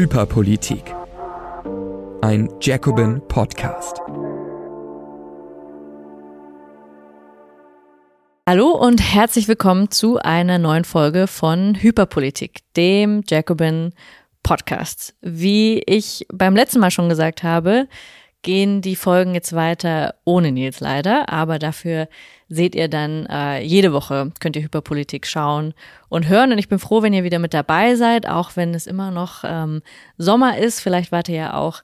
Hyperpolitik. Ein Jacobin Podcast. Hallo und herzlich willkommen zu einer neuen Folge von Hyperpolitik, dem Jacobin Podcast. Wie ich beim letzten Mal schon gesagt habe, gehen die Folgen jetzt weiter ohne Nils leider, aber dafür seht ihr dann äh, jede Woche, könnt ihr Hyperpolitik schauen und hören. Und ich bin froh, wenn ihr wieder mit dabei seid, auch wenn es immer noch ähm, Sommer ist. Vielleicht wart ihr ja auch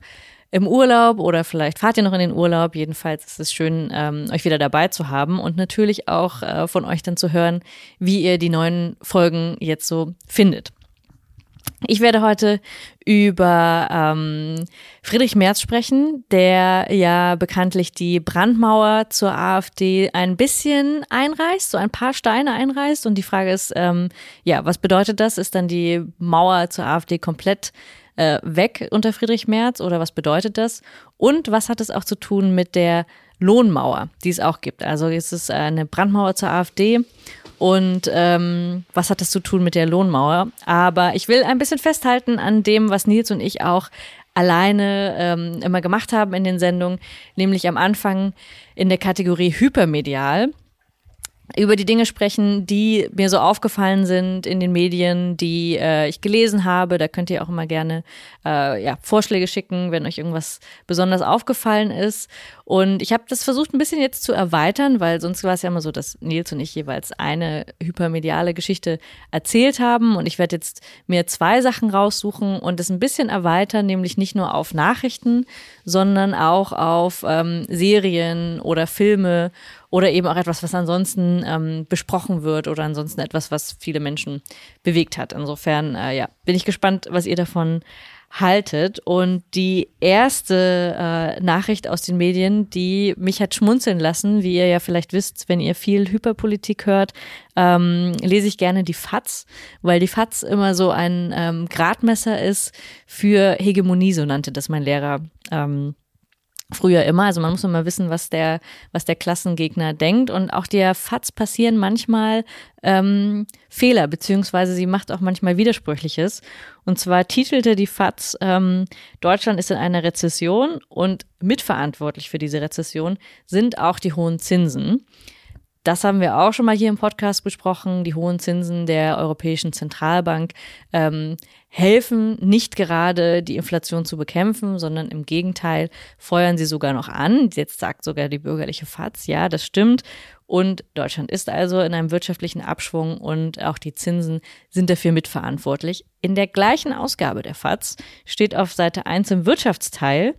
im Urlaub oder vielleicht fahrt ihr noch in den Urlaub. Jedenfalls ist es schön, ähm, euch wieder dabei zu haben und natürlich auch äh, von euch dann zu hören, wie ihr die neuen Folgen jetzt so findet. Ich werde heute über ähm, Friedrich Merz sprechen, der ja bekanntlich die Brandmauer zur AfD ein bisschen einreißt, so ein paar Steine einreißt. Und die Frage ist, ähm, ja, was bedeutet das? Ist dann die Mauer zur AfD komplett äh, weg unter Friedrich Merz oder was bedeutet das? Und was hat es auch zu tun mit der Lohnmauer, die es auch gibt? Also es ist eine Brandmauer zur AfD und ähm, was hat das zu tun mit der Lohnmauer? Aber ich will ein bisschen festhalten an dem, was Nils und ich auch alleine ähm, immer gemacht haben in den Sendungen, nämlich am Anfang in der Kategorie Hypermedial über die Dinge sprechen, die mir so aufgefallen sind in den Medien, die äh, ich gelesen habe. Da könnt ihr auch immer gerne äh, ja, Vorschläge schicken, wenn euch irgendwas besonders aufgefallen ist. Und ich habe das versucht ein bisschen jetzt zu erweitern, weil sonst war es ja immer so, dass Nils und ich jeweils eine hypermediale Geschichte erzählt haben. Und ich werde jetzt mir zwei Sachen raussuchen und das ein bisschen erweitern, nämlich nicht nur auf Nachrichten, sondern auch auf ähm, Serien oder Filme oder eben auch etwas, was ansonsten ähm, besprochen wird oder ansonsten etwas, was viele Menschen bewegt hat. Insofern, äh, ja, bin ich gespannt, was ihr davon haltet. Und die erste äh, Nachricht aus den Medien, die mich hat schmunzeln lassen, wie ihr ja vielleicht wisst, wenn ihr viel Hyperpolitik hört, ähm, lese ich gerne die FATS, weil die FATS immer so ein ähm, Gradmesser ist für Hegemonie, so nannte das mein Lehrer. Ähm, früher immer. Also man muss immer wissen, was der, was der Klassengegner denkt. Und auch der FATS passieren manchmal ähm, Fehler, beziehungsweise sie macht auch manchmal Widersprüchliches. Und zwar titelte die FATS, ähm, Deutschland ist in einer Rezession und mitverantwortlich für diese Rezession sind auch die hohen Zinsen. Das haben wir auch schon mal hier im Podcast besprochen. Die hohen Zinsen der Europäischen Zentralbank ähm, helfen nicht gerade, die Inflation zu bekämpfen, sondern im Gegenteil feuern sie sogar noch an. Jetzt sagt sogar die bürgerliche FAZ, ja, das stimmt. Und Deutschland ist also in einem wirtschaftlichen Abschwung und auch die Zinsen sind dafür mitverantwortlich. In der gleichen Ausgabe der FAZ steht auf Seite 1 im Wirtschaftsteil,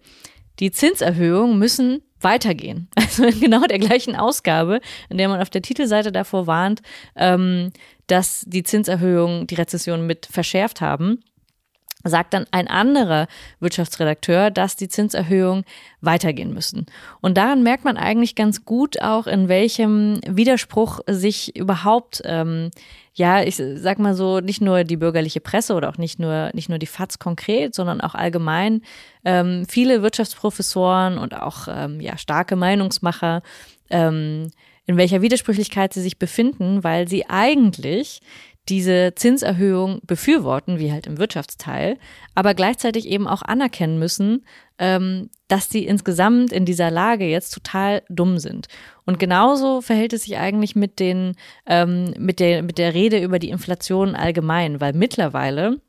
die Zinserhöhungen müssen weitergehen. Also in genau der gleichen Ausgabe, in der man auf der Titelseite davor warnt, ähm, dass die Zinserhöhungen die Rezession mit verschärft haben sagt dann ein anderer Wirtschaftsredakteur, dass die Zinserhöhungen weitergehen müssen. Und daran merkt man eigentlich ganz gut auch, in welchem Widerspruch sich überhaupt, ähm, ja, ich sag mal so, nicht nur die bürgerliche Presse oder auch nicht nur, nicht nur die FAZ konkret, sondern auch allgemein ähm, viele Wirtschaftsprofessoren und auch ähm, ja, starke Meinungsmacher ähm, in welcher Widersprüchlichkeit sie sich befinden, weil sie eigentlich diese Zinserhöhung befürworten, wie halt im Wirtschaftsteil, aber gleichzeitig eben auch anerkennen müssen, ähm, dass die insgesamt in dieser Lage jetzt total dumm sind. Und genauso verhält es sich eigentlich mit den, ähm, mit der, mit der Rede über die Inflation allgemein, weil mittlerweile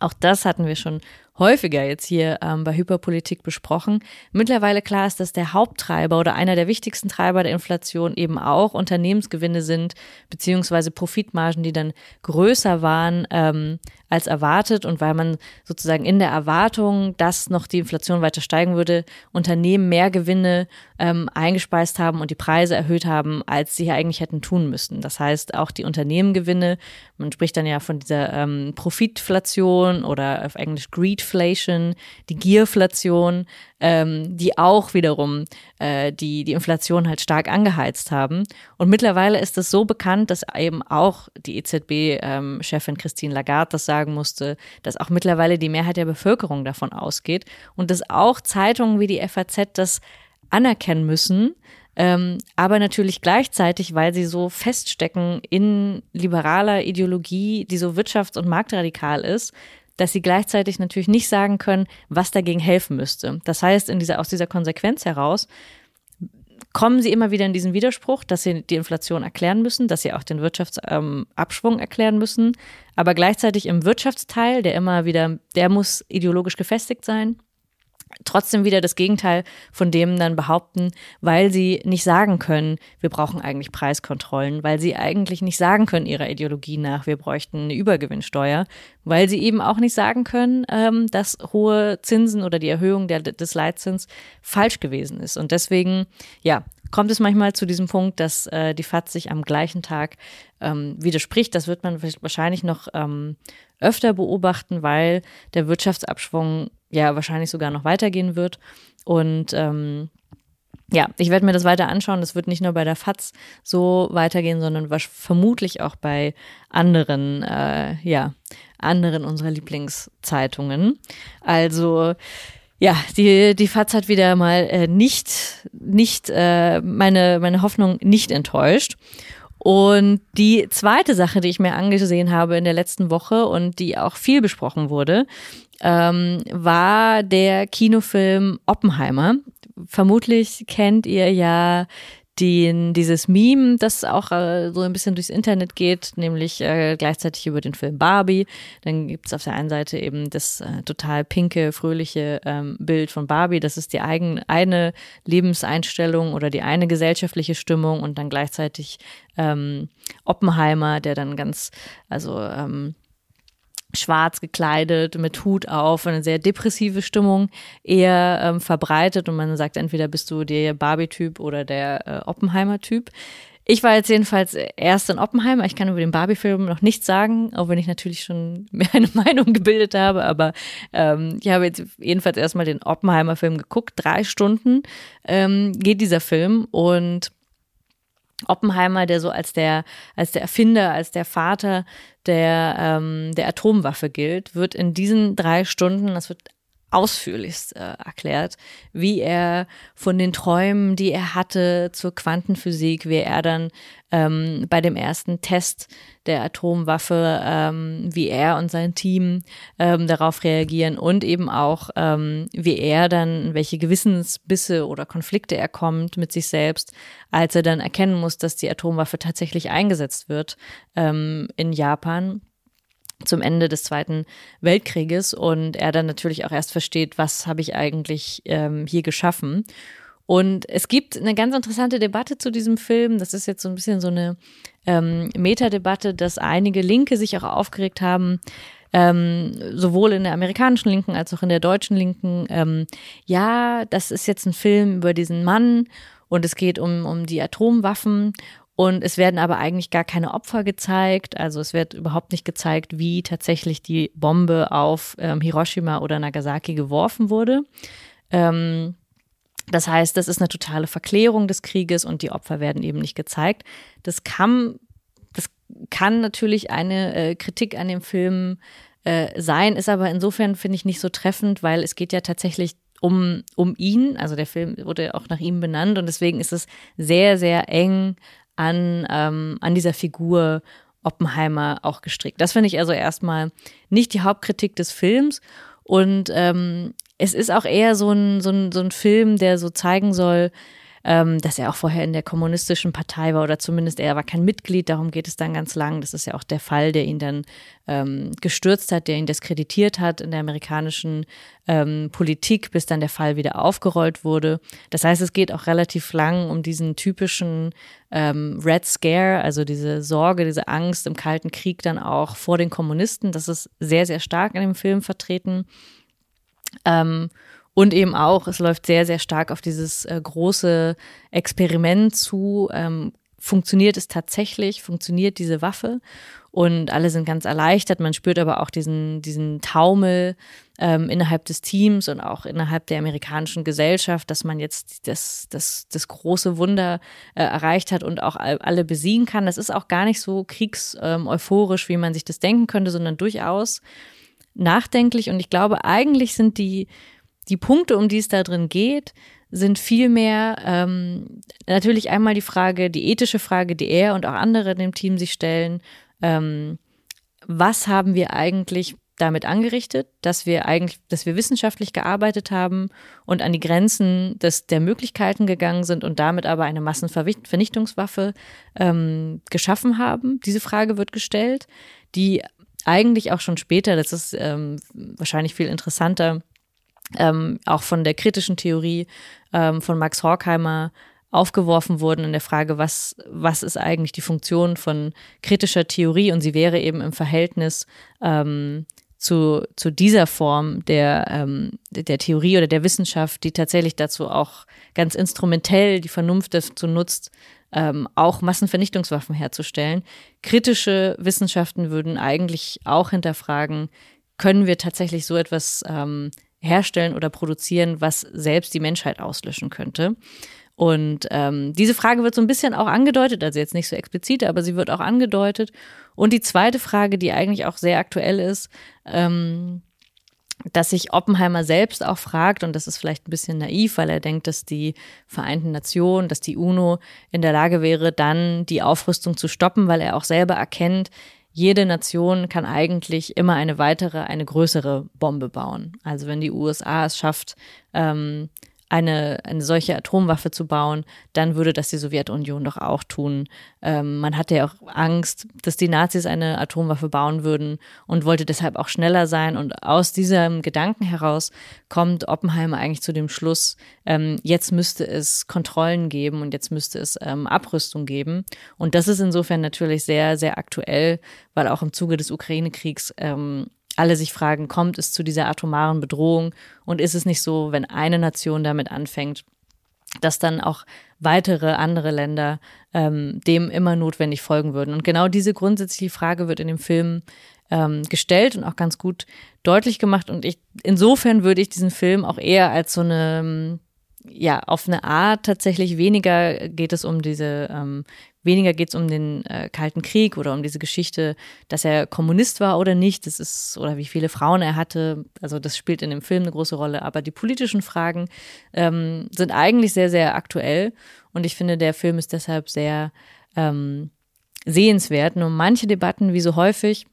auch das hatten wir schon häufiger jetzt hier ähm, bei Hyperpolitik besprochen. Mittlerweile klar ist, dass der Haupttreiber oder einer der wichtigsten Treiber der Inflation eben auch Unternehmensgewinne sind, beziehungsweise Profitmargen, die dann größer waren ähm, als erwartet und weil man sozusagen in der Erwartung, dass noch die Inflation weiter steigen würde, Unternehmen mehr Gewinne ähm, eingespeist haben und die Preise erhöht haben, als sie eigentlich hätten tun müssen. Das heißt, auch die Unternehmengewinne, man spricht dann ja von dieser ähm, Profitflation oder auf Englisch Greedflation, die Gierflation, ähm, die auch wiederum äh, die, die Inflation halt stark angeheizt haben. Und mittlerweile ist es so bekannt, dass eben auch die EZB-Chefin ähm, Christine Lagarde das sagen musste, dass auch mittlerweile die Mehrheit der Bevölkerung davon ausgeht und dass auch Zeitungen wie die FAZ das anerkennen müssen, ähm, aber natürlich gleichzeitig, weil sie so feststecken in liberaler Ideologie, die so wirtschafts- und marktradikal ist, dass sie gleichzeitig natürlich nicht sagen können, was dagegen helfen müsste. Das heißt, in dieser, aus dieser Konsequenz heraus kommen sie immer wieder in diesen Widerspruch, dass sie die Inflation erklären müssen, dass sie auch den Wirtschaftsabschwung ähm, erklären müssen, aber gleichzeitig im Wirtschaftsteil, der immer wieder, der muss ideologisch gefestigt sein trotzdem wieder das Gegenteil von dem dann behaupten, weil sie nicht sagen können, wir brauchen eigentlich Preiskontrollen, weil sie eigentlich nicht sagen können ihrer Ideologie nach, wir bräuchten eine Übergewinnsteuer, weil sie eben auch nicht sagen können, ähm, dass hohe Zinsen oder die Erhöhung der, des Leitzins falsch gewesen ist. Und deswegen, ja, kommt es manchmal zu diesem Punkt, dass äh, die FAZ sich am gleichen Tag ähm, widerspricht. Das wird man wahrscheinlich noch ähm, öfter beobachten, weil der Wirtschaftsabschwung ja wahrscheinlich sogar noch weitergehen wird. Und ähm, ja, ich werde mir das weiter anschauen. Das wird nicht nur bei der FAZ so weitergehen, sondern vermutlich auch bei anderen, äh, ja, anderen unserer Lieblingszeitungen. Also ja, die, die FAZ hat wieder mal äh, nicht, nicht äh, meine, meine Hoffnung nicht enttäuscht. Und die zweite Sache, die ich mir angesehen habe in der letzten Woche und die auch viel besprochen wurde, ähm, war der Kinofilm Oppenheimer. Vermutlich kennt ihr ja den, dieses Meme, das auch äh, so ein bisschen durchs Internet geht, nämlich äh, gleichzeitig über den Film Barbie. Dann gibt's auf der einen Seite eben das äh, total pinke, fröhliche ähm, Bild von Barbie. Das ist die eigen, eine Lebenseinstellung oder die eine gesellschaftliche Stimmung und dann gleichzeitig ähm, Oppenheimer, der dann ganz, also ähm, schwarz gekleidet, mit Hut auf, eine sehr depressive Stimmung eher ähm, verbreitet und man sagt, entweder bist du der Barbie-Typ oder der äh, Oppenheimer-Typ. Ich war jetzt jedenfalls erst in Oppenheimer. Ich kann über den Barbie-Film noch nichts sagen, auch wenn ich natürlich schon mir eine Meinung gebildet habe. Aber ähm, ich habe jetzt jedenfalls erstmal den Oppenheimer-Film geguckt. Drei Stunden ähm, geht dieser Film und Oppenheimer, der so als der, als der Erfinder, als der Vater der, ähm, der Atomwaffe gilt, wird in diesen drei Stunden, das wird ausführlichst äh, erklärt, wie er von den Träumen, die er hatte zur Quantenphysik, wie er dann ähm, bei dem ersten Test der Atomwaffe, ähm, wie er und sein Team ähm, darauf reagieren und eben auch, ähm, wie er dann, welche Gewissensbisse oder Konflikte er kommt mit sich selbst, als er dann erkennen muss, dass die Atomwaffe tatsächlich eingesetzt wird ähm, in Japan zum Ende des Zweiten Weltkrieges und er dann natürlich auch erst versteht, was habe ich eigentlich ähm, hier geschaffen. Und es gibt eine ganz interessante Debatte zu diesem Film. Das ist jetzt so ein bisschen so eine ähm, Metadebatte, dass einige Linke sich auch aufgeregt haben, ähm, sowohl in der amerikanischen Linken als auch in der deutschen Linken. Ähm, ja, das ist jetzt ein Film über diesen Mann und es geht um, um die Atomwaffen und es werden aber eigentlich gar keine Opfer gezeigt. Also es wird überhaupt nicht gezeigt, wie tatsächlich die Bombe auf ähm, Hiroshima oder Nagasaki geworfen wurde. Ähm, das heißt, das ist eine totale Verklärung des Krieges und die Opfer werden eben nicht gezeigt. Das kann, das kann natürlich eine äh, Kritik an dem Film äh, sein, ist aber insofern, finde ich, nicht so treffend, weil es geht ja tatsächlich um, um ihn. Also der Film wurde auch nach ihm benannt und deswegen ist es sehr, sehr eng an, ähm, an dieser Figur Oppenheimer auch gestrickt. Das finde ich also erstmal nicht die Hauptkritik des Films. Und ähm, es ist auch eher so ein, so, ein, so ein Film, der so zeigen soll, ähm, dass er auch vorher in der kommunistischen Partei war oder zumindest er war kein Mitglied, darum geht es dann ganz lang. Das ist ja auch der Fall, der ihn dann ähm, gestürzt hat, der ihn diskreditiert hat in der amerikanischen ähm, Politik, bis dann der Fall wieder aufgerollt wurde. Das heißt, es geht auch relativ lang um diesen typischen ähm, Red Scare, also diese Sorge, diese Angst im Kalten Krieg dann auch vor den Kommunisten. Das ist sehr, sehr stark in dem Film vertreten. Ähm, und eben auch, es läuft sehr, sehr stark auf dieses äh, große Experiment zu. Ähm, funktioniert es tatsächlich? Funktioniert diese Waffe? Und alle sind ganz erleichtert. Man spürt aber auch diesen, diesen Taumel ähm, innerhalb des Teams und auch innerhalb der amerikanischen Gesellschaft, dass man jetzt das, das, das große Wunder äh, erreicht hat und auch alle besiegen kann. Das ist auch gar nicht so kriegs-euphorisch, ähm, wie man sich das denken könnte, sondern durchaus nachdenklich. Und ich glaube, eigentlich sind die, die Punkte, um die es da drin geht, sind vielmehr ähm, natürlich einmal die Frage, die ethische Frage, die er und auch andere in dem Team sich stellen. Ähm, was haben wir eigentlich damit angerichtet, dass wir eigentlich, dass wir wissenschaftlich gearbeitet haben und an die Grenzen des, der Möglichkeiten gegangen sind und damit aber eine Massenvernichtungswaffe ähm, geschaffen haben. Diese Frage wird gestellt, die eigentlich auch schon später, das ist ähm, wahrscheinlich viel interessanter, ähm, auch von der kritischen Theorie ähm, von Max Horkheimer aufgeworfen wurden in der Frage, was, was ist eigentlich die Funktion von kritischer Theorie und sie wäre eben im Verhältnis ähm, zu, zu dieser Form der, ähm, der Theorie oder der Wissenschaft, die tatsächlich dazu auch ganz instrumentell die Vernunft dazu nutzt, ähm, auch Massenvernichtungswaffen herzustellen. Kritische Wissenschaften würden eigentlich auch hinterfragen, können wir tatsächlich so etwas ähm, herstellen oder produzieren, was selbst die Menschheit auslöschen könnte? Und ähm, diese Frage wird so ein bisschen auch angedeutet, also jetzt nicht so explizit, aber sie wird auch angedeutet. Und die zweite Frage, die eigentlich auch sehr aktuell ist, ähm, dass sich Oppenheimer selbst auch fragt, und das ist vielleicht ein bisschen naiv, weil er denkt, dass die Vereinten Nationen, dass die UNO in der Lage wäre, dann die Aufrüstung zu stoppen, weil er auch selber erkennt, jede Nation kann eigentlich immer eine weitere, eine größere Bombe bauen. Also wenn die USA es schafft, ähm, eine, eine solche Atomwaffe zu bauen, dann würde das die Sowjetunion doch auch tun. Ähm, man hatte ja auch Angst, dass die Nazis eine Atomwaffe bauen würden und wollte deshalb auch schneller sein. Und aus diesem Gedanken heraus kommt Oppenheimer eigentlich zu dem Schluss, ähm, jetzt müsste es Kontrollen geben und jetzt müsste es ähm, Abrüstung geben. Und das ist insofern natürlich sehr, sehr aktuell, weil auch im Zuge des Ukraine-Kriegs ähm, alle sich fragen, kommt es zu dieser atomaren Bedrohung und ist es nicht so, wenn eine Nation damit anfängt, dass dann auch weitere andere Länder ähm, dem immer notwendig folgen würden. Und genau diese grundsätzliche Frage wird in dem Film ähm, gestellt und auch ganz gut deutlich gemacht. Und ich insofern würde ich diesen Film auch eher als so eine ja, auf eine Art tatsächlich weniger geht es um diese, ähm, weniger geht es um den äh, Kalten Krieg oder um diese Geschichte, dass er Kommunist war oder nicht. Das ist, oder wie viele Frauen er hatte. Also das spielt in dem Film eine große Rolle. Aber die politischen Fragen ähm, sind eigentlich sehr, sehr aktuell. Und ich finde, der Film ist deshalb sehr ähm, sehenswert. Nur manche Debatten, wie so häufig,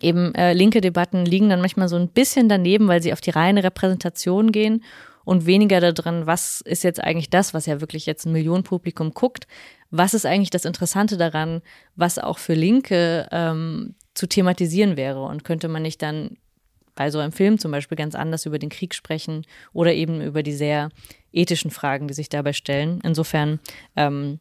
eben äh, linke Debatten liegen dann manchmal so ein bisschen daneben, weil sie auf die reine Repräsentation gehen und weniger daran, was ist jetzt eigentlich das, was ja wirklich jetzt ein Millionenpublikum guckt, was ist eigentlich das Interessante daran, was auch für Linke ähm, zu thematisieren wäre und könnte man nicht dann bei so einem Film zum Beispiel ganz anders über den Krieg sprechen oder eben über die sehr ethischen Fragen, die sich dabei stellen. Insofern, ähm,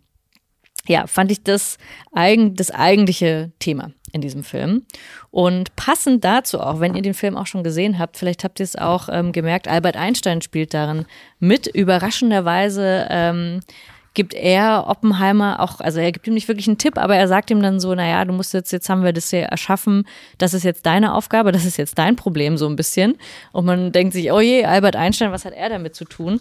ja, fand ich das, das eigentliche Thema in diesem Film. Und passend dazu auch, wenn ihr den Film auch schon gesehen habt, vielleicht habt ihr es auch ähm, gemerkt, Albert Einstein spielt darin mit. Überraschenderweise ähm, gibt er Oppenheimer auch, also er gibt ihm nicht wirklich einen Tipp, aber er sagt ihm dann so, naja, du musst jetzt, jetzt haben wir das hier erschaffen, das ist jetzt deine Aufgabe, das ist jetzt dein Problem so ein bisschen. Und man denkt sich, oh je, Albert Einstein, was hat er damit zu tun?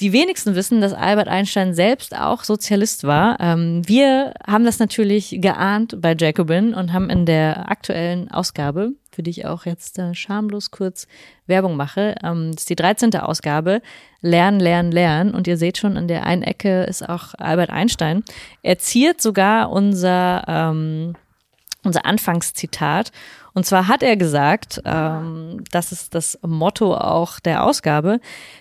Die wenigsten wissen, dass Albert Einstein selbst auch Sozialist war. Ähm, wir haben das natürlich geahnt bei Jacobin und haben in der aktuellen Ausgabe, für die ich auch jetzt äh, schamlos kurz Werbung mache, ähm, das ist die 13. Ausgabe, Lernen, Lernen, Lernen. Und ihr seht schon, an der einen Ecke ist auch Albert Einstein. Er ziert sogar unser, ähm, unser Anfangszitat. Und zwar hat er gesagt, ähm, das ist das Motto auch der Ausgabe,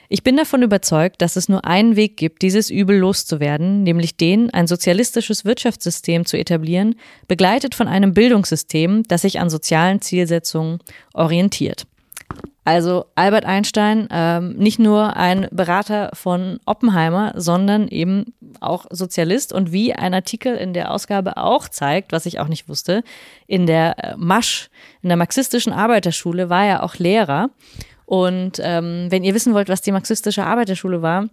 ich bin davon überzeugt, dass es nur einen Weg gibt, dieses Übel loszuwerden, nämlich den, ein sozialistisches Wirtschaftssystem zu etablieren, begleitet von einem Bildungssystem, das sich an sozialen Zielsetzungen orientiert. Also Albert Einstein, ähm, nicht nur ein Berater von Oppenheimer, sondern eben auch Sozialist und wie ein Artikel in der Ausgabe auch zeigt, was ich auch nicht wusste, in der äh, Masch, in der marxistischen Arbeiterschule war er auch Lehrer. Und ähm, wenn ihr wissen wollt, was die marxistische Arbeiterschule war,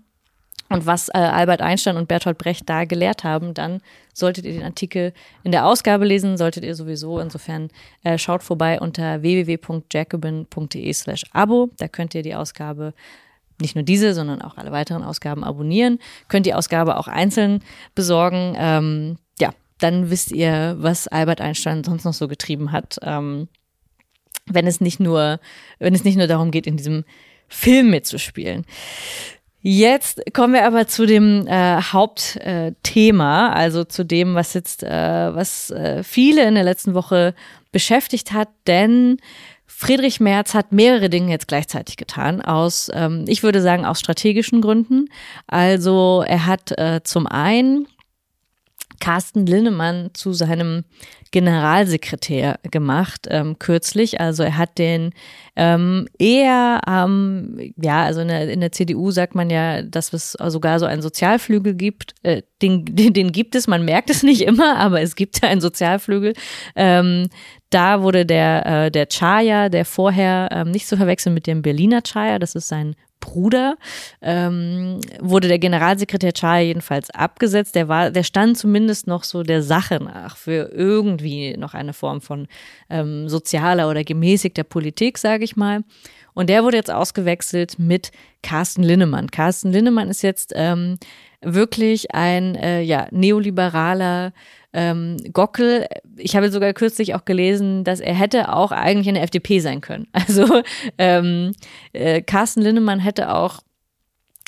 und was äh, Albert Einstein und Bertolt Brecht da gelehrt haben, dann solltet ihr den Artikel in der Ausgabe lesen, solltet ihr sowieso. Insofern äh, schaut vorbei unter www.jacobin.de slash Abo. Da könnt ihr die Ausgabe nicht nur diese, sondern auch alle weiteren Ausgaben abonnieren. Könnt die Ausgabe auch einzeln besorgen. Ähm, ja, dann wisst ihr, was Albert Einstein sonst noch so getrieben hat. Ähm, wenn es nicht nur, wenn es nicht nur darum geht, in diesem Film mitzuspielen. Jetzt kommen wir aber zu dem äh, Hauptthema, äh, also zu dem, was jetzt, äh, was äh, viele in der letzten Woche beschäftigt hat, denn Friedrich Merz hat mehrere Dinge jetzt gleichzeitig getan, aus, ähm, ich würde sagen, aus strategischen Gründen. Also er hat äh, zum einen Carsten Linnemann zu seinem Generalsekretär gemacht ähm, kürzlich. Also er hat den ähm, eher, ähm, ja, also in der, in der CDU sagt man ja, dass es sogar so einen Sozialflügel gibt. Äh, den, den, den gibt es, man merkt es nicht immer, aber es gibt einen Sozialflügel. Ähm, da wurde der, äh, der Chaya, der vorher ähm, nicht zu verwechseln mit dem Berliner Chaya, das ist sein Bruder, ähm, wurde der Generalsekretär Chaya jedenfalls abgesetzt. Der war, der stand zumindest noch so der Sache nach für irgendwie noch eine Form von ähm, sozialer oder gemäßigter Politik, sage ich mal. Und der wurde jetzt ausgewechselt mit Carsten Linnemann. Carsten Linnemann ist jetzt ähm, wirklich ein äh, ja, neoliberaler ähm, Gockel, ich habe sogar kürzlich auch gelesen, dass er hätte auch eigentlich in der FDP sein können. Also ähm, äh, Carsten Linnemann hätte auch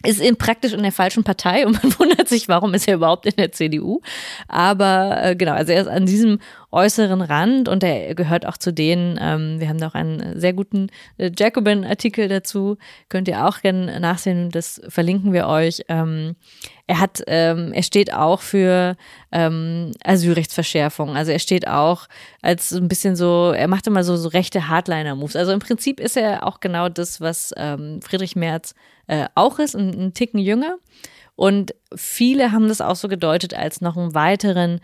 ist in, praktisch in der falschen Partei und man wundert sich, warum ist er überhaupt in der CDU. Aber äh, genau, also er ist an diesem äußeren Rand und er gehört auch zu denen, ähm, wir haben noch einen sehr guten äh, Jacobin-Artikel dazu, könnt ihr auch gerne nachsehen, das verlinken wir euch. Ähm, er hat, ähm, er steht auch für ähm, Asylrechtsverschärfung. Also er steht auch als ein bisschen so, er macht immer so, so rechte Hardliner-Moves. Also im Prinzip ist er auch genau das, was ähm, Friedrich Merz äh, auch ist, ein, ein Ticken jünger. Und viele haben das auch so gedeutet als noch einen weiteren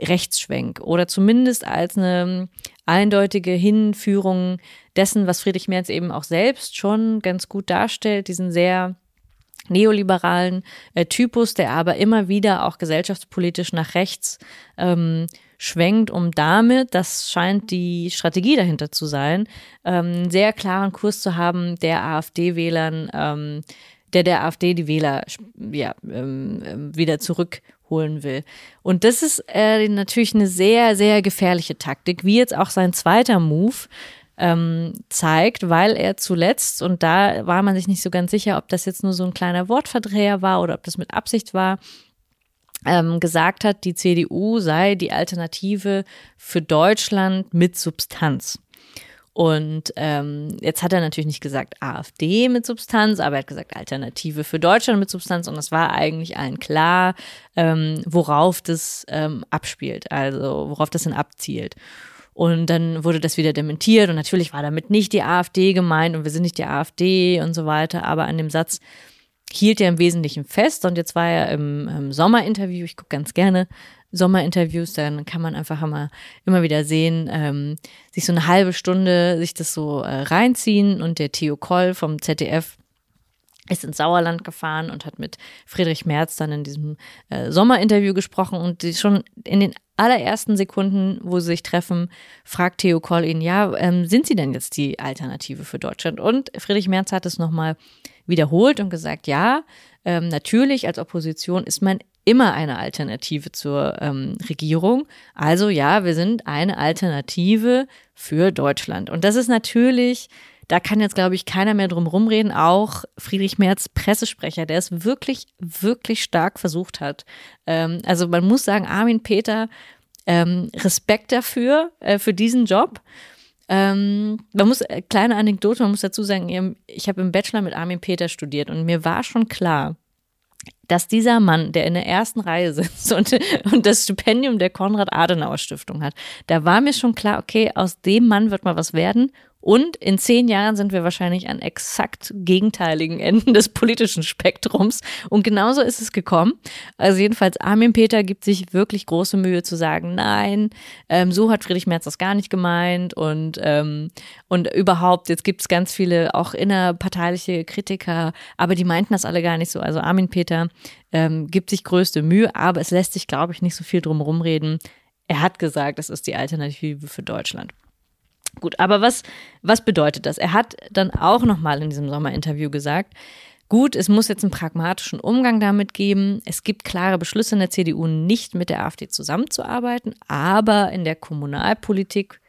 Rechtsschwenk oder zumindest als eine eindeutige Hinführung dessen, was Friedrich Merz eben auch selbst schon ganz gut darstellt, diesen sehr neoliberalen äh, Typus, der aber immer wieder auch gesellschaftspolitisch nach rechts ähm, schwenkt, um damit, das scheint die Strategie dahinter zu sein, ähm, sehr klaren Kurs zu haben, der AfD-Wählern, ähm, der der AfD die Wähler ja, ähm, ähm, wieder zurückholen will. Und das ist äh, natürlich eine sehr, sehr gefährliche Taktik, wie jetzt auch sein zweiter Move, ähm, zeigt, weil er zuletzt, und da war man sich nicht so ganz sicher, ob das jetzt nur so ein kleiner Wortverdreher war oder ob das mit Absicht war, ähm, gesagt hat, die CDU sei die Alternative für Deutschland mit Substanz. Und ähm, jetzt hat er natürlich nicht gesagt AfD mit Substanz, aber er hat gesagt Alternative für Deutschland mit Substanz. Und das war eigentlich allen klar, ähm, worauf das ähm, abspielt, also worauf das denn abzielt. Und dann wurde das wieder dementiert und natürlich war damit nicht die AfD gemeint und wir sind nicht die AfD und so weiter. Aber an dem Satz hielt er im Wesentlichen fest und jetzt war er im, im Sommerinterview, ich gucke ganz gerne Sommerinterviews, dann kann man einfach immer, immer wieder sehen, ähm, sich so eine halbe Stunde sich das so äh, reinziehen und der Theo Koll vom ZDF ist ins Sauerland gefahren und hat mit Friedrich Merz dann in diesem äh, Sommerinterview gesprochen und die schon in den allerersten Sekunden, wo sie sich treffen, fragt Theo Koll ihn, ja, ähm, sind Sie denn jetzt die Alternative für Deutschland? Und Friedrich Merz hat es nochmal wiederholt und gesagt, ja, ähm, natürlich als Opposition ist man immer eine Alternative zur ähm, Regierung. Also ja, wir sind eine Alternative für Deutschland. Und das ist natürlich da kann jetzt, glaube ich, keiner mehr drum rumreden. Auch Friedrich Merz, Pressesprecher, der es wirklich, wirklich stark versucht hat. Ähm, also man muss sagen, Armin Peter, ähm, Respekt dafür, äh, für diesen Job. Ähm, man muss, äh, kleine Anekdote, man muss dazu sagen, ich habe im Bachelor mit Armin Peter studiert und mir war schon klar, dass dieser Mann, der in der ersten Reihe sitzt und, und das Stipendium der Konrad-Adenauer-Stiftung hat, da war mir schon klar, okay, aus dem Mann wird mal was werden und in zehn Jahren sind wir wahrscheinlich an exakt gegenteiligen Enden des politischen Spektrums. Und genauso ist es gekommen. Also jedenfalls Armin Peter gibt sich wirklich große Mühe zu sagen, nein, ähm, so hat Friedrich Merz das gar nicht gemeint. Und, ähm, und überhaupt, jetzt gibt es ganz viele auch innerparteiliche Kritiker, aber die meinten das alle gar nicht so. Also Armin Peter ähm, gibt sich größte Mühe, aber es lässt sich, glaube ich, nicht so viel drum rumreden. Er hat gesagt, es ist die Alternative für Deutschland. Gut, aber was, was bedeutet das? Er hat dann auch nochmal in diesem Sommerinterview gesagt, gut, es muss jetzt einen pragmatischen Umgang damit geben. Es gibt klare Beschlüsse in der CDU, nicht mit der AfD zusammenzuarbeiten, aber in der Kommunalpolitik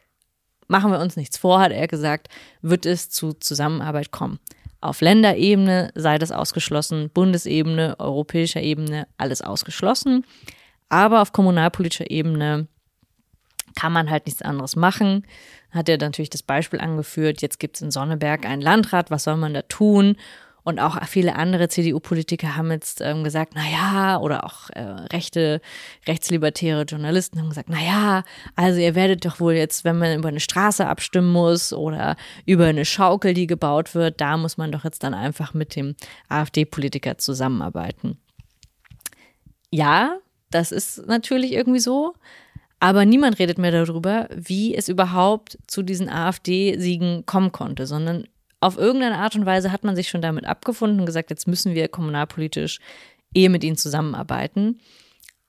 machen wir uns nichts vor, hat er gesagt, wird es zu Zusammenarbeit kommen. Auf Länderebene sei das ausgeschlossen, Bundesebene, europäischer Ebene, alles ausgeschlossen. Aber auf kommunalpolitischer Ebene kann man halt nichts anderes machen. Hat er natürlich das Beispiel angeführt, jetzt gibt es in Sonneberg einen Landrat, was soll man da tun? Und auch viele andere CDU-Politiker haben jetzt ähm, gesagt, na ja, oder auch äh, rechte, rechtslibertäre Journalisten haben gesagt, na ja, also ihr werdet doch wohl jetzt, wenn man über eine Straße abstimmen muss oder über eine Schaukel, die gebaut wird, da muss man doch jetzt dann einfach mit dem AfD-Politiker zusammenarbeiten. Ja, das ist natürlich irgendwie so. Aber niemand redet mehr darüber, wie es überhaupt zu diesen AfD-Siegen kommen konnte, sondern auf irgendeine Art und Weise hat man sich schon damit abgefunden und gesagt, jetzt müssen wir kommunalpolitisch eher mit ihnen zusammenarbeiten.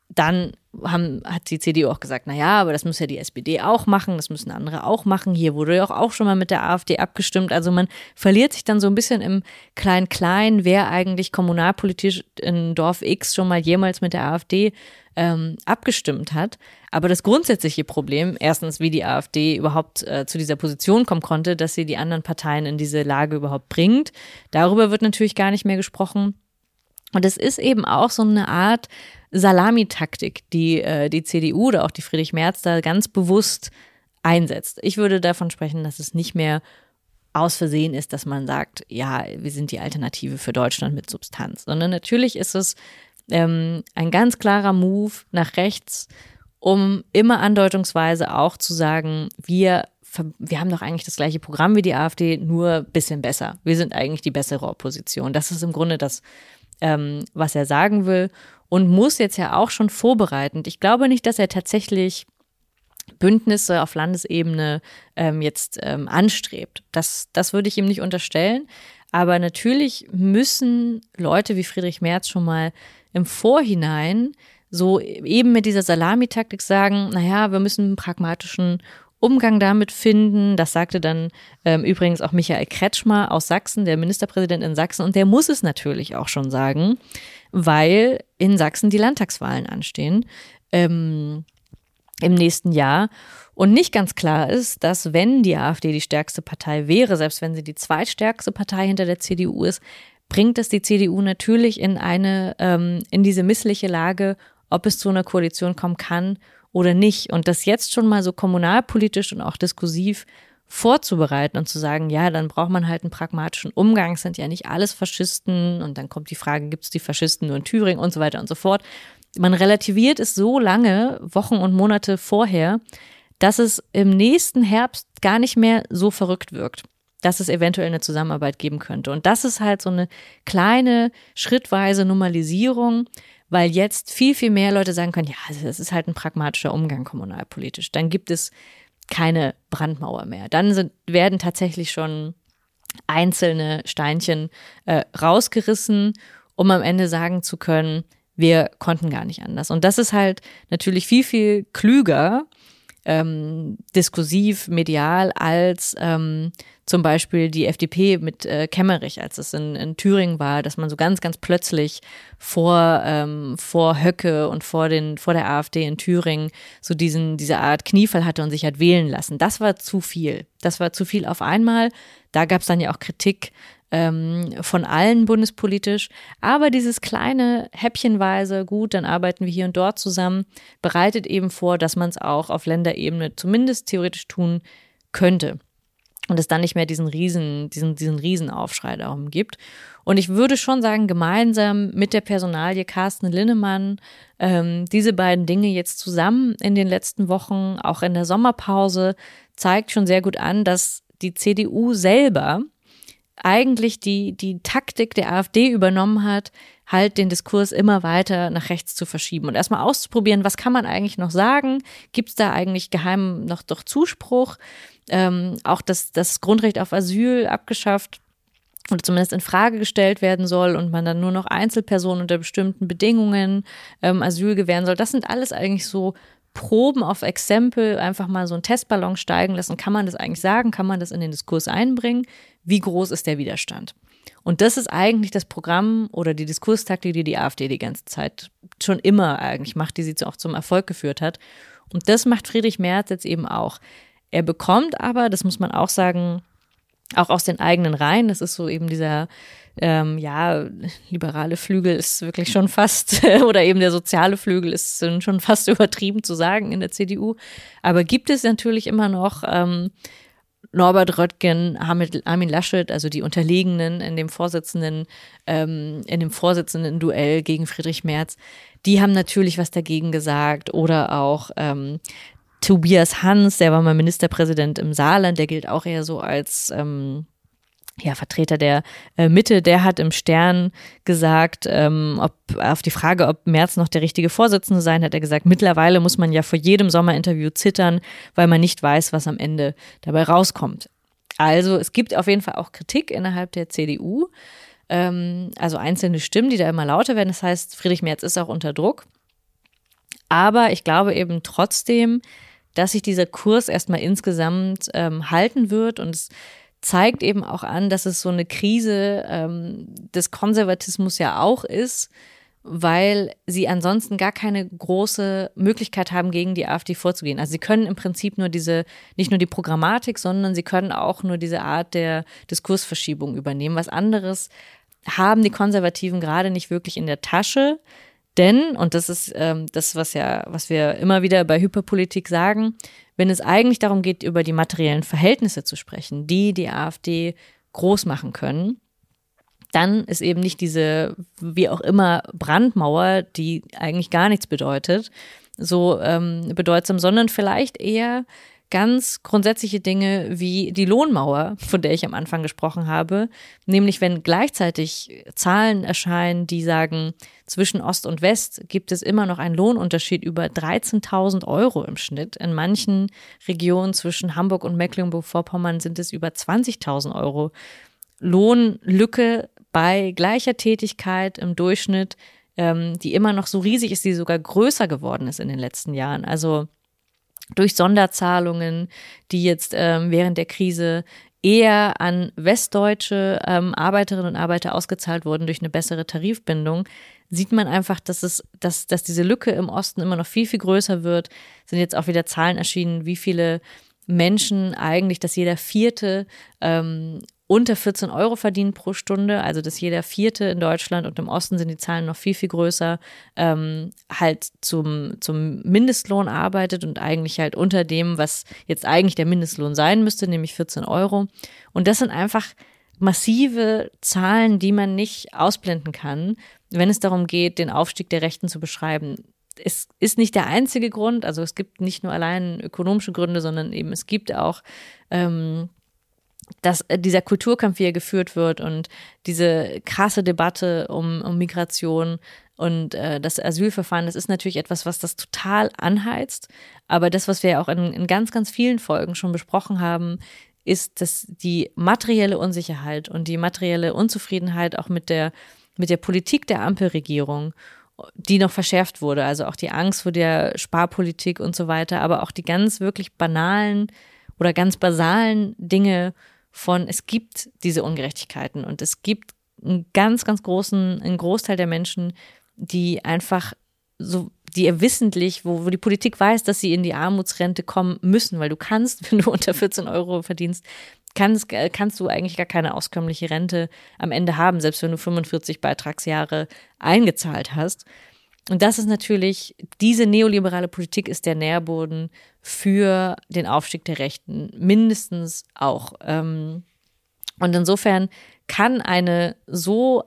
Dann haben, hat die CDU auch gesagt, na ja, aber das muss ja die SPD auch machen, das müssen andere auch machen. Hier wurde ja auch, auch schon mal mit der AfD abgestimmt. Also man verliert sich dann so ein bisschen im Klein-Klein, wer eigentlich kommunalpolitisch in Dorf X schon mal jemals mit der AfD ähm, abgestimmt hat. Aber das grundsätzliche Problem, erstens, wie die AfD überhaupt äh, zu dieser Position kommen konnte, dass sie die anderen Parteien in diese Lage überhaupt bringt, darüber wird natürlich gar nicht mehr gesprochen. Und es ist eben auch so eine Art Salamitaktik, die äh, die CDU oder auch die Friedrich Merz da ganz bewusst einsetzt. Ich würde davon sprechen, dass es nicht mehr aus Versehen ist, dass man sagt, ja, wir sind die Alternative für Deutschland mit Substanz, sondern natürlich ist es ähm, ein ganz klarer Move nach rechts, um immer andeutungsweise auch zu sagen, wir, wir haben doch eigentlich das gleiche Programm wie die AfD, nur ein bisschen besser. Wir sind eigentlich die bessere Opposition. Das ist im Grunde das, ähm, was er sagen will und muss jetzt ja auch schon vorbereitend. Ich glaube nicht, dass er tatsächlich Bündnisse auf Landesebene ähm, jetzt ähm, anstrebt. Das, das würde ich ihm nicht unterstellen. Aber natürlich müssen Leute wie Friedrich Merz schon mal im Vorhinein so eben mit dieser Salamitaktik sagen, naja, wir müssen einen pragmatischen Umgang damit finden. Das sagte dann ähm, übrigens auch Michael Kretschmer aus Sachsen, der Ministerpräsident in Sachsen. Und der muss es natürlich auch schon sagen, weil in Sachsen die Landtagswahlen anstehen ähm, im nächsten Jahr. Und nicht ganz klar ist, dass wenn die AfD die stärkste Partei wäre, selbst wenn sie die zweitstärkste Partei hinter der CDU ist, bringt es die CDU natürlich in eine, ähm, in diese missliche Lage, ob es zu einer Koalition kommen kann oder nicht. Und das jetzt schon mal so kommunalpolitisch und auch diskursiv vorzubereiten und zu sagen, ja, dann braucht man halt einen pragmatischen Umgang, es sind ja nicht alles Faschisten und dann kommt die Frage, gibt es die Faschisten nur in Thüringen und so weiter und so fort. Man relativiert es so lange, Wochen und Monate vorher, dass es im nächsten Herbst gar nicht mehr so verrückt wirkt dass es eventuell eine Zusammenarbeit geben könnte. Und das ist halt so eine kleine, schrittweise Normalisierung, weil jetzt viel, viel mehr Leute sagen können, ja, also das ist halt ein pragmatischer Umgang kommunalpolitisch. Dann gibt es keine Brandmauer mehr. Dann sind, werden tatsächlich schon einzelne Steinchen äh, rausgerissen, um am Ende sagen zu können, wir konnten gar nicht anders. Und das ist halt natürlich viel, viel klüger, ähm, diskursiv, medial, als ähm, zum Beispiel die FDP mit äh, Kemmerich, als es in, in Thüringen war, dass man so ganz, ganz plötzlich vor, ähm, vor Höcke und vor, den, vor der AfD in Thüringen so diesen, diese Art Kniefall hatte und sich hat wählen lassen. Das war zu viel. Das war zu viel auf einmal. Da gab es dann ja auch Kritik ähm, von allen bundespolitisch. Aber dieses kleine Häppchenweise, gut, dann arbeiten wir hier und dort zusammen, bereitet eben vor, dass man es auch auf Länderebene zumindest theoretisch tun könnte und es dann nicht mehr diesen riesen, diesen, diesen Riesenaufschrei darum gibt. Und ich würde schon sagen, gemeinsam mit der Personalie Carsten Linnemann, ähm, diese beiden Dinge jetzt zusammen in den letzten Wochen, auch in der Sommerpause, zeigt schon sehr gut an, dass die CDU selber eigentlich die, die Taktik der AfD übernommen hat, halt den Diskurs immer weiter nach rechts zu verschieben und erstmal auszuprobieren, was kann man eigentlich noch sagen? Gibt es da eigentlich geheim noch doch Zuspruch? ähm, auch das, das Grundrecht auf Asyl abgeschafft oder zumindest in Frage gestellt werden soll und man dann nur noch Einzelpersonen unter bestimmten Bedingungen ähm, Asyl gewähren soll. Das sind alles eigentlich so Proben auf Exempel, einfach mal so einen Testballon steigen lassen. Kann man das eigentlich sagen? Kann man das in den Diskurs einbringen? Wie groß ist der Widerstand? Und das ist eigentlich das Programm oder die Diskurstaktik, die die AfD die ganze Zeit schon immer eigentlich macht, die sie auch zum Erfolg geführt hat. Und das macht Friedrich Merz jetzt eben auch. Er bekommt aber, das muss man auch sagen, auch aus den eigenen Reihen, das ist so eben dieser ähm, ja, liberale Flügel ist wirklich schon fast, oder eben der soziale Flügel ist schon fast übertrieben zu sagen in der CDU. Aber gibt es natürlich immer noch ähm, Norbert Röttgen, Armin Laschet, also die Unterlegenen in dem Vorsitzenden, ähm, in dem Vorsitzenden Duell gegen Friedrich Merz, die haben natürlich was dagegen gesagt. Oder auch ähm, Tobias Hans, der war mal Ministerpräsident im Saarland, der gilt auch eher so als ähm, ja, Vertreter der äh, Mitte, der hat im Stern gesagt, ähm, ob auf die Frage, ob Merz noch der richtige Vorsitzende sein, hat er gesagt, mittlerweile muss man ja vor jedem Sommerinterview zittern, weil man nicht weiß, was am Ende dabei rauskommt. Also es gibt auf jeden Fall auch Kritik innerhalb der CDU, ähm, also einzelne Stimmen, die da immer lauter werden. Das heißt, Friedrich Merz ist auch unter Druck. Aber ich glaube eben trotzdem, dass sich dieser Kurs erstmal insgesamt ähm, halten wird und es zeigt eben auch an, dass es so eine Krise ähm, des Konservatismus ja auch ist, weil sie ansonsten gar keine große Möglichkeit haben, gegen die AfD vorzugehen. Also sie können im Prinzip nur diese, nicht nur die Programmatik, sondern sie können auch nur diese Art der Diskursverschiebung übernehmen. Was anderes haben die Konservativen gerade nicht wirklich in der Tasche. Denn, und das ist ähm, das, was ja, was wir immer wieder bei Hyperpolitik sagen, wenn es eigentlich darum geht, über die materiellen Verhältnisse zu sprechen, die die AfD groß machen können, dann ist eben nicht diese, wie auch immer, Brandmauer, die eigentlich gar nichts bedeutet, so ähm, bedeutsam, sondern vielleicht eher ganz grundsätzliche Dinge wie die Lohnmauer, von der ich am Anfang gesprochen habe, nämlich wenn gleichzeitig Zahlen erscheinen, die sagen, zwischen Ost und West gibt es immer noch einen Lohnunterschied über 13.000 Euro im Schnitt. In manchen Regionen zwischen Hamburg und Mecklenburg-Vorpommern sind es über 20.000 Euro. Lohnlücke bei gleicher Tätigkeit im Durchschnitt, ähm, die immer noch so riesig ist, die sogar größer geworden ist in den letzten Jahren. Also durch Sonderzahlungen, die jetzt ähm, während der Krise eher an westdeutsche ähm, Arbeiterinnen und Arbeiter ausgezahlt wurden durch eine bessere Tarifbindung, sieht man einfach, dass es, dass, dass diese Lücke im Osten immer noch viel, viel größer wird. Sind jetzt auch wieder Zahlen erschienen, wie viele Menschen eigentlich, dass jeder vierte ähm, unter 14 Euro verdienen pro Stunde, also dass jeder Vierte in Deutschland und im Osten sind die Zahlen noch viel, viel größer, ähm, halt zum, zum Mindestlohn arbeitet und eigentlich halt unter dem, was jetzt eigentlich der Mindestlohn sein müsste, nämlich 14 Euro. Und das sind einfach massive Zahlen, die man nicht ausblenden kann, wenn es darum geht, den Aufstieg der Rechten zu beschreiben. Es ist nicht der einzige Grund, also es gibt nicht nur allein ökonomische Gründe, sondern eben es gibt auch ähm, dass äh, dieser Kulturkampf, wie er geführt wird und diese krasse Debatte um, um Migration und äh, das Asylverfahren, das ist natürlich etwas, was das total anheizt. Aber das, was wir auch in, in ganz, ganz vielen Folgen schon besprochen haben, ist, dass die materielle Unsicherheit und die materielle Unzufriedenheit auch mit der, mit der Politik der Ampelregierung, die noch verschärft wurde, also auch die Angst vor der Sparpolitik und so weiter, aber auch die ganz wirklich banalen oder ganz basalen Dinge von, es gibt diese Ungerechtigkeiten und es gibt einen ganz, ganz großen, einen Großteil der Menschen, die einfach so, die wissentlich, wo, wo die Politik weiß, dass sie in die Armutsrente kommen müssen, weil du kannst, wenn du unter 14 Euro verdienst, kannst, kannst du eigentlich gar keine auskömmliche Rente am Ende haben, selbst wenn du 45 Beitragsjahre eingezahlt hast. Und das ist natürlich, diese neoliberale Politik ist der Nährboden für den Aufstieg der Rechten, mindestens auch. Ähm, und insofern kann eine so,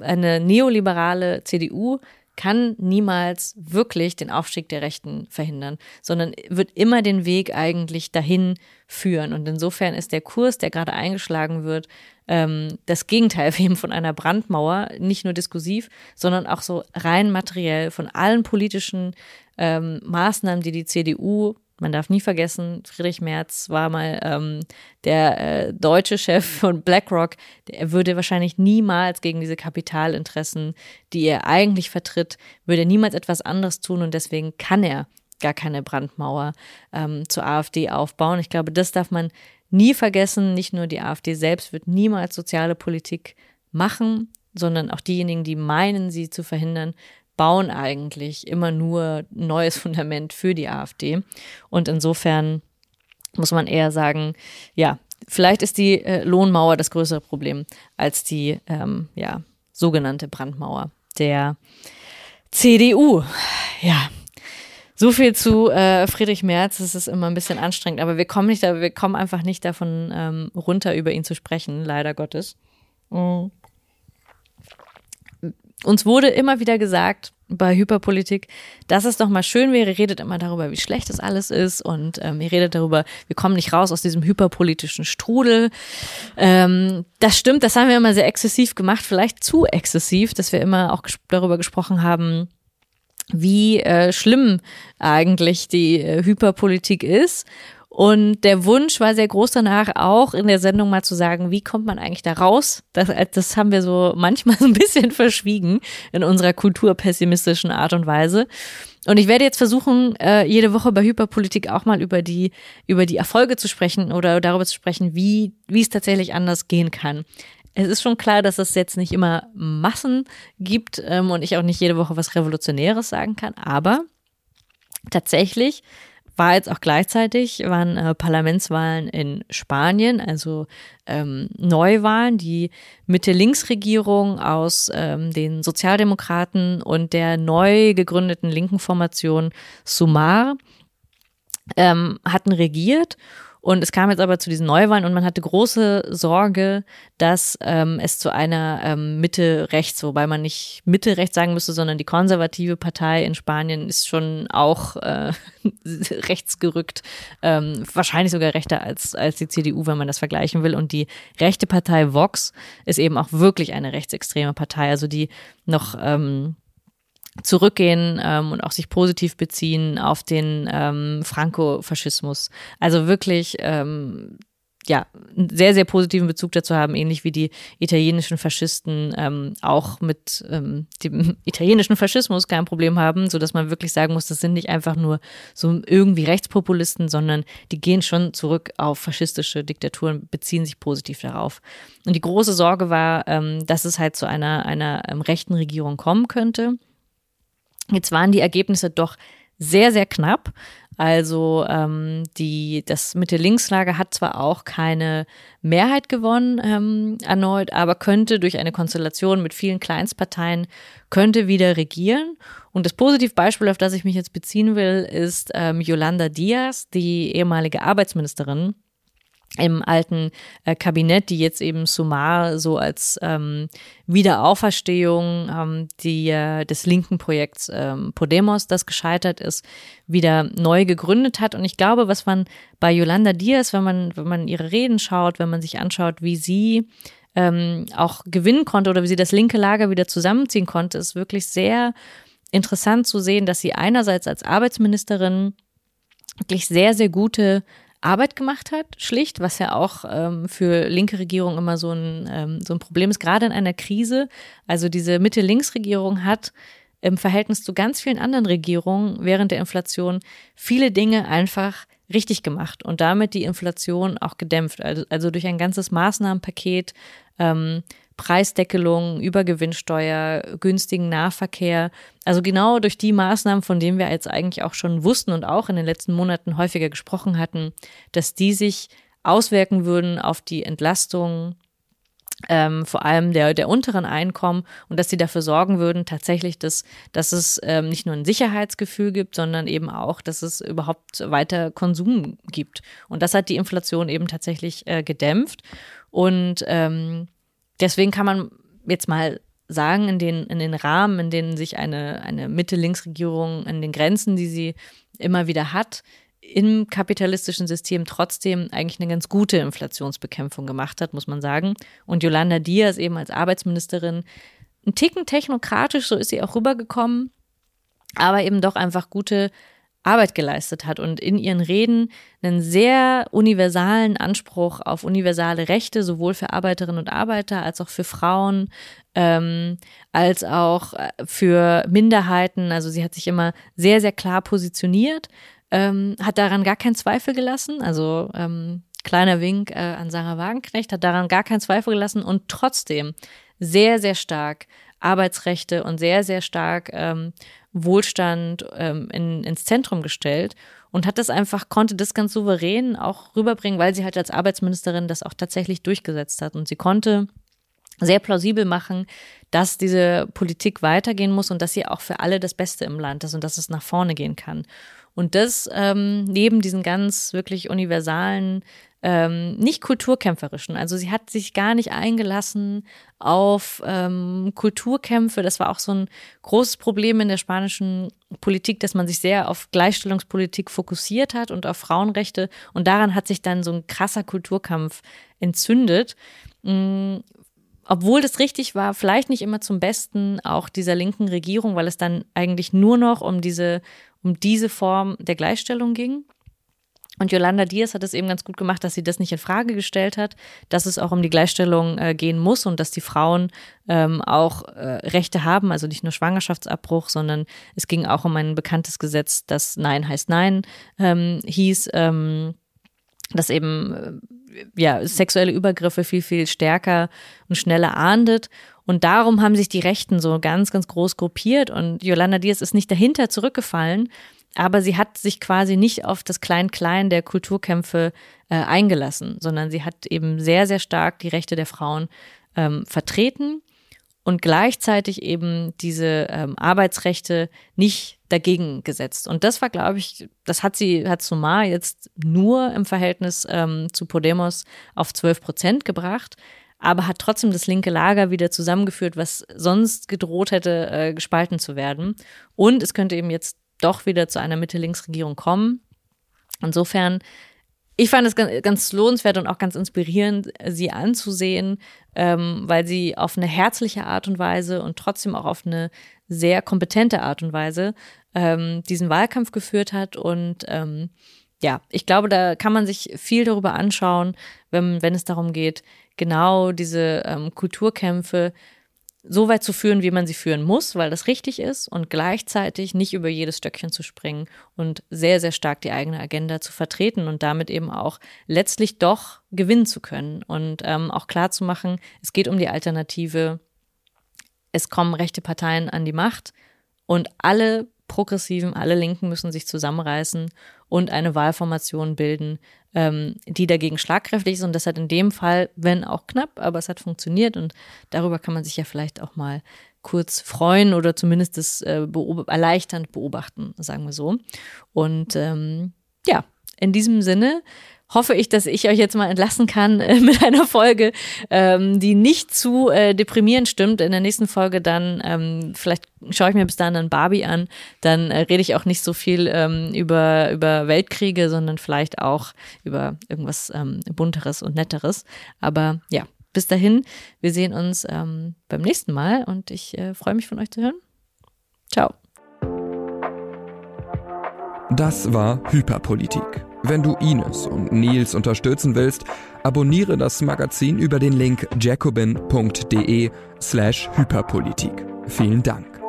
eine neoliberale CDU kann niemals wirklich den Aufstieg der Rechten verhindern, sondern wird immer den Weg eigentlich dahin führen. Und insofern ist der Kurs, der gerade eingeschlagen wird, ähm, das Gegenteil eben von einer Brandmauer, nicht nur diskursiv, sondern auch so rein materiell von allen politischen ähm, Maßnahmen, die die CDU man darf nie vergessen, Friedrich Merz war mal ähm, der äh, deutsche Chef von BlackRock. Er würde wahrscheinlich niemals gegen diese Kapitalinteressen, die er eigentlich vertritt, würde niemals etwas anderes tun und deswegen kann er gar keine Brandmauer ähm, zur AfD aufbauen. Ich glaube, das darf man nie vergessen. Nicht nur die AfD selbst wird niemals soziale Politik machen, sondern auch diejenigen, die meinen, sie zu verhindern, bauen eigentlich immer nur neues Fundament für die AfD. Und insofern muss man eher sagen, ja, vielleicht ist die äh, Lohnmauer das größere Problem als die ähm, ja, sogenannte Brandmauer der CDU. Ja, so viel zu äh, Friedrich Merz. Es ist immer ein bisschen anstrengend, aber wir kommen nicht, wir kommen einfach nicht davon ähm, runter, über ihn zu sprechen, leider Gottes. Mhm. Uns wurde immer wieder gesagt bei Hyperpolitik, dass es doch mal schön wäre, ihr redet immer darüber, wie schlecht das alles ist und ähm, ihr redet darüber, wir kommen nicht raus aus diesem hyperpolitischen Strudel. Ähm, das stimmt, das haben wir immer sehr exzessiv gemacht, vielleicht zu exzessiv, dass wir immer auch ges darüber gesprochen haben, wie äh, schlimm eigentlich die äh, Hyperpolitik ist und der Wunsch war sehr groß danach, auch in der Sendung mal zu sagen, wie kommt man eigentlich da raus? Das, das haben wir so manchmal so ein bisschen verschwiegen in unserer kulturpessimistischen Art und Weise. Und ich werde jetzt versuchen, äh, jede Woche bei Hyperpolitik auch mal über die, über die Erfolge zu sprechen oder darüber zu sprechen, wie, wie es tatsächlich anders gehen kann. Es ist schon klar, dass es jetzt nicht immer Massen gibt ähm, und ich auch nicht jede Woche was Revolutionäres sagen kann, aber tatsächlich war jetzt auch gleichzeitig, waren äh, Parlamentswahlen in Spanien, also ähm, Neuwahlen. Die Mitte-Links-Regierung aus ähm, den Sozialdemokraten und der neu gegründeten linken Formation Sumar ähm, hatten regiert und es kam jetzt aber zu diesen Neuwahlen und man hatte große Sorge, dass ähm, es zu einer ähm, Mitte-Rechts, wobei man nicht Mitte-Rechts sagen müsste, sondern die konservative Partei in Spanien ist schon auch äh, rechts gerückt, ähm, wahrscheinlich sogar rechter als, als die CDU, wenn man das vergleichen will. Und die rechte Partei Vox ist eben auch wirklich eine rechtsextreme Partei, also die noch ähm, zurückgehen ähm, und auch sich positiv beziehen auf den ähm, Franco-Faschismus. Also wirklich ähm, ja, einen sehr, sehr positiven Bezug dazu haben, ähnlich wie die italienischen Faschisten ähm, auch mit ähm, dem italienischen Faschismus kein Problem haben, so dass man wirklich sagen muss, das sind nicht einfach nur so irgendwie Rechtspopulisten, sondern die gehen schon zurück auf faschistische Diktaturen, beziehen sich positiv darauf. Und die große Sorge war, ähm, dass es halt zu einer, einer ähm, rechten Regierung kommen könnte. Jetzt waren die Ergebnisse doch sehr, sehr knapp. Also ähm, die, das Mitte-Links-Lager hat zwar auch keine Mehrheit gewonnen ähm, erneut, aber könnte durch eine Konstellation mit vielen Kleinstparteien, könnte wieder regieren. Und das Positivbeispiel, auf das ich mich jetzt beziehen will, ist ähm, Yolanda Diaz, die ehemalige Arbeitsministerin im alten äh, Kabinett, die jetzt eben Sumar so als ähm, Wiederauferstehung ähm, die, äh, des linken Projekts ähm, Podemos, das gescheitert ist, wieder neu gegründet hat. Und ich glaube, was man bei Yolanda Diaz, wenn man, wenn man ihre Reden schaut, wenn man sich anschaut, wie sie ähm, auch gewinnen konnte oder wie sie das linke Lager wieder zusammenziehen konnte, ist wirklich sehr interessant zu sehen, dass sie einerseits als Arbeitsministerin wirklich sehr, sehr gute Arbeit gemacht hat, schlicht, was ja auch ähm, für linke Regierungen immer so ein, ähm, so ein Problem ist, gerade in einer Krise. Also diese Mitte-Links-Regierung hat im Verhältnis zu ganz vielen anderen Regierungen während der Inflation viele Dinge einfach richtig gemacht und damit die Inflation auch gedämpft. Also, also durch ein ganzes Maßnahmenpaket ähm, Preisdeckelung, Übergewinnsteuer, günstigen Nahverkehr. Also genau durch die Maßnahmen, von denen wir jetzt eigentlich auch schon wussten und auch in den letzten Monaten häufiger gesprochen hatten, dass die sich auswirken würden auf die Entlastung ähm, vor allem der, der unteren Einkommen und dass sie dafür sorgen würden, tatsächlich, dass, dass es ähm, nicht nur ein Sicherheitsgefühl gibt, sondern eben auch, dass es überhaupt weiter Konsum gibt. Und das hat die Inflation eben tatsächlich äh, gedämpft. Und ähm, deswegen kann man jetzt mal sagen, in den, in den Rahmen, in denen sich eine, eine Mitte-Links-Regierung, in den Grenzen, die sie immer wieder hat, im kapitalistischen System trotzdem eigentlich eine ganz gute Inflationsbekämpfung gemacht hat, muss man sagen. Und Yolanda Diaz eben als Arbeitsministerin, ein Ticken technokratisch, so ist sie auch rübergekommen, aber eben doch einfach gute Arbeit geleistet hat und in ihren Reden einen sehr universalen Anspruch auf universale Rechte, sowohl für Arbeiterinnen und Arbeiter als auch für Frauen, ähm, als auch äh, für Minderheiten. Also sie hat sich immer sehr, sehr klar positioniert, ähm, hat daran gar keinen Zweifel gelassen. Also ähm, kleiner Wink äh, an Sarah Wagenknecht, hat daran gar keinen Zweifel gelassen und trotzdem sehr, sehr stark Arbeitsrechte und sehr, sehr stark ähm, Wohlstand ähm, in, ins Zentrum gestellt und hat das einfach, konnte das ganz souverän auch rüberbringen, weil sie halt als Arbeitsministerin das auch tatsächlich durchgesetzt hat. Und sie konnte sehr plausibel machen, dass diese Politik weitergehen muss und dass sie auch für alle das Beste im Land ist und dass es nach vorne gehen kann. Und das ähm, neben diesen ganz wirklich universalen, ähm, nicht kulturkämpferischen. Also sie hat sich gar nicht eingelassen auf ähm, Kulturkämpfe. Das war auch so ein großes Problem in der spanischen Politik, dass man sich sehr auf Gleichstellungspolitik fokussiert hat und auf Frauenrechte. Und daran hat sich dann so ein krasser Kulturkampf entzündet. Mm, obwohl das richtig war, vielleicht nicht immer zum Besten auch dieser linken Regierung, weil es dann eigentlich nur noch um diese, um diese Form der Gleichstellung ging. Und Yolanda Diaz hat es eben ganz gut gemacht, dass sie das nicht in Frage gestellt hat, dass es auch um die Gleichstellung äh, gehen muss und dass die Frauen ähm, auch äh, Rechte haben, also nicht nur Schwangerschaftsabbruch, sondern es ging auch um ein bekanntes Gesetz, das Nein heißt Nein ähm, hieß, ähm, das eben äh, ja, sexuelle Übergriffe viel, viel stärker und schneller ahndet. Und darum haben sich die Rechten so ganz, ganz groß gruppiert und Yolanda Diaz ist nicht dahinter zurückgefallen, aber sie hat sich quasi nicht auf das Klein-Klein der Kulturkämpfe äh, eingelassen, sondern sie hat eben sehr, sehr stark die Rechte der Frauen ähm, vertreten und gleichzeitig eben diese ähm, Arbeitsrechte nicht dagegen gesetzt. Und das war, glaube ich, das hat sie, hat Sumar jetzt nur im Verhältnis ähm, zu Podemos auf 12 Prozent gebracht, aber hat trotzdem das linke Lager wieder zusammengeführt, was sonst gedroht hätte, äh, gespalten zu werden. Und es könnte eben jetzt doch wieder zu einer Mitte-Links-Regierung kommen. Insofern ich fand es ganz, lohnenswert und auch ganz inspirierend, sie anzusehen, ähm, weil sie auf eine herzliche Art und Weise und trotzdem auch auf eine sehr kompetente Art und Weise ähm, diesen Wahlkampf geführt hat. Und ähm, ja, ich glaube, da kann man sich viel darüber anschauen, wenn, wenn es darum geht, genau diese ähm, Kulturkämpfe so weit zu führen, wie man sie führen muss, weil das richtig ist und gleichzeitig nicht über jedes Stöckchen zu springen und sehr, sehr stark die eigene Agenda zu vertreten und damit eben auch letztlich doch gewinnen zu können und ähm, auch klar zu machen, es geht um die Alternative, es kommen rechte Parteien an die Macht und alle Progressiven, alle Linken müssen sich zusammenreißen und eine Wahlformation bilden, ähm, die dagegen schlagkräftig ist. Und das hat in dem Fall, wenn auch knapp, aber es hat funktioniert. Und darüber kann man sich ja vielleicht auch mal kurz freuen oder zumindest das äh, erleichternd beobachten, sagen wir so. Und ähm, ja, in diesem Sinne hoffe ich, dass ich euch jetzt mal entlassen kann äh, mit einer Folge, ähm, die nicht zu äh, deprimierend stimmt. In der nächsten Folge dann, ähm, vielleicht schaue ich mir bis dahin dann Barbie an, dann äh, rede ich auch nicht so viel ähm, über, über Weltkriege, sondern vielleicht auch über irgendwas ähm, bunteres und netteres. Aber ja, bis dahin, wir sehen uns ähm, beim nächsten Mal und ich äh, freue mich von euch zu hören. Ciao. Das war Hyperpolitik. Wenn du Ines und Nils unterstützen willst, abonniere das Magazin über den Link jacobin.de slash Hyperpolitik. Vielen Dank.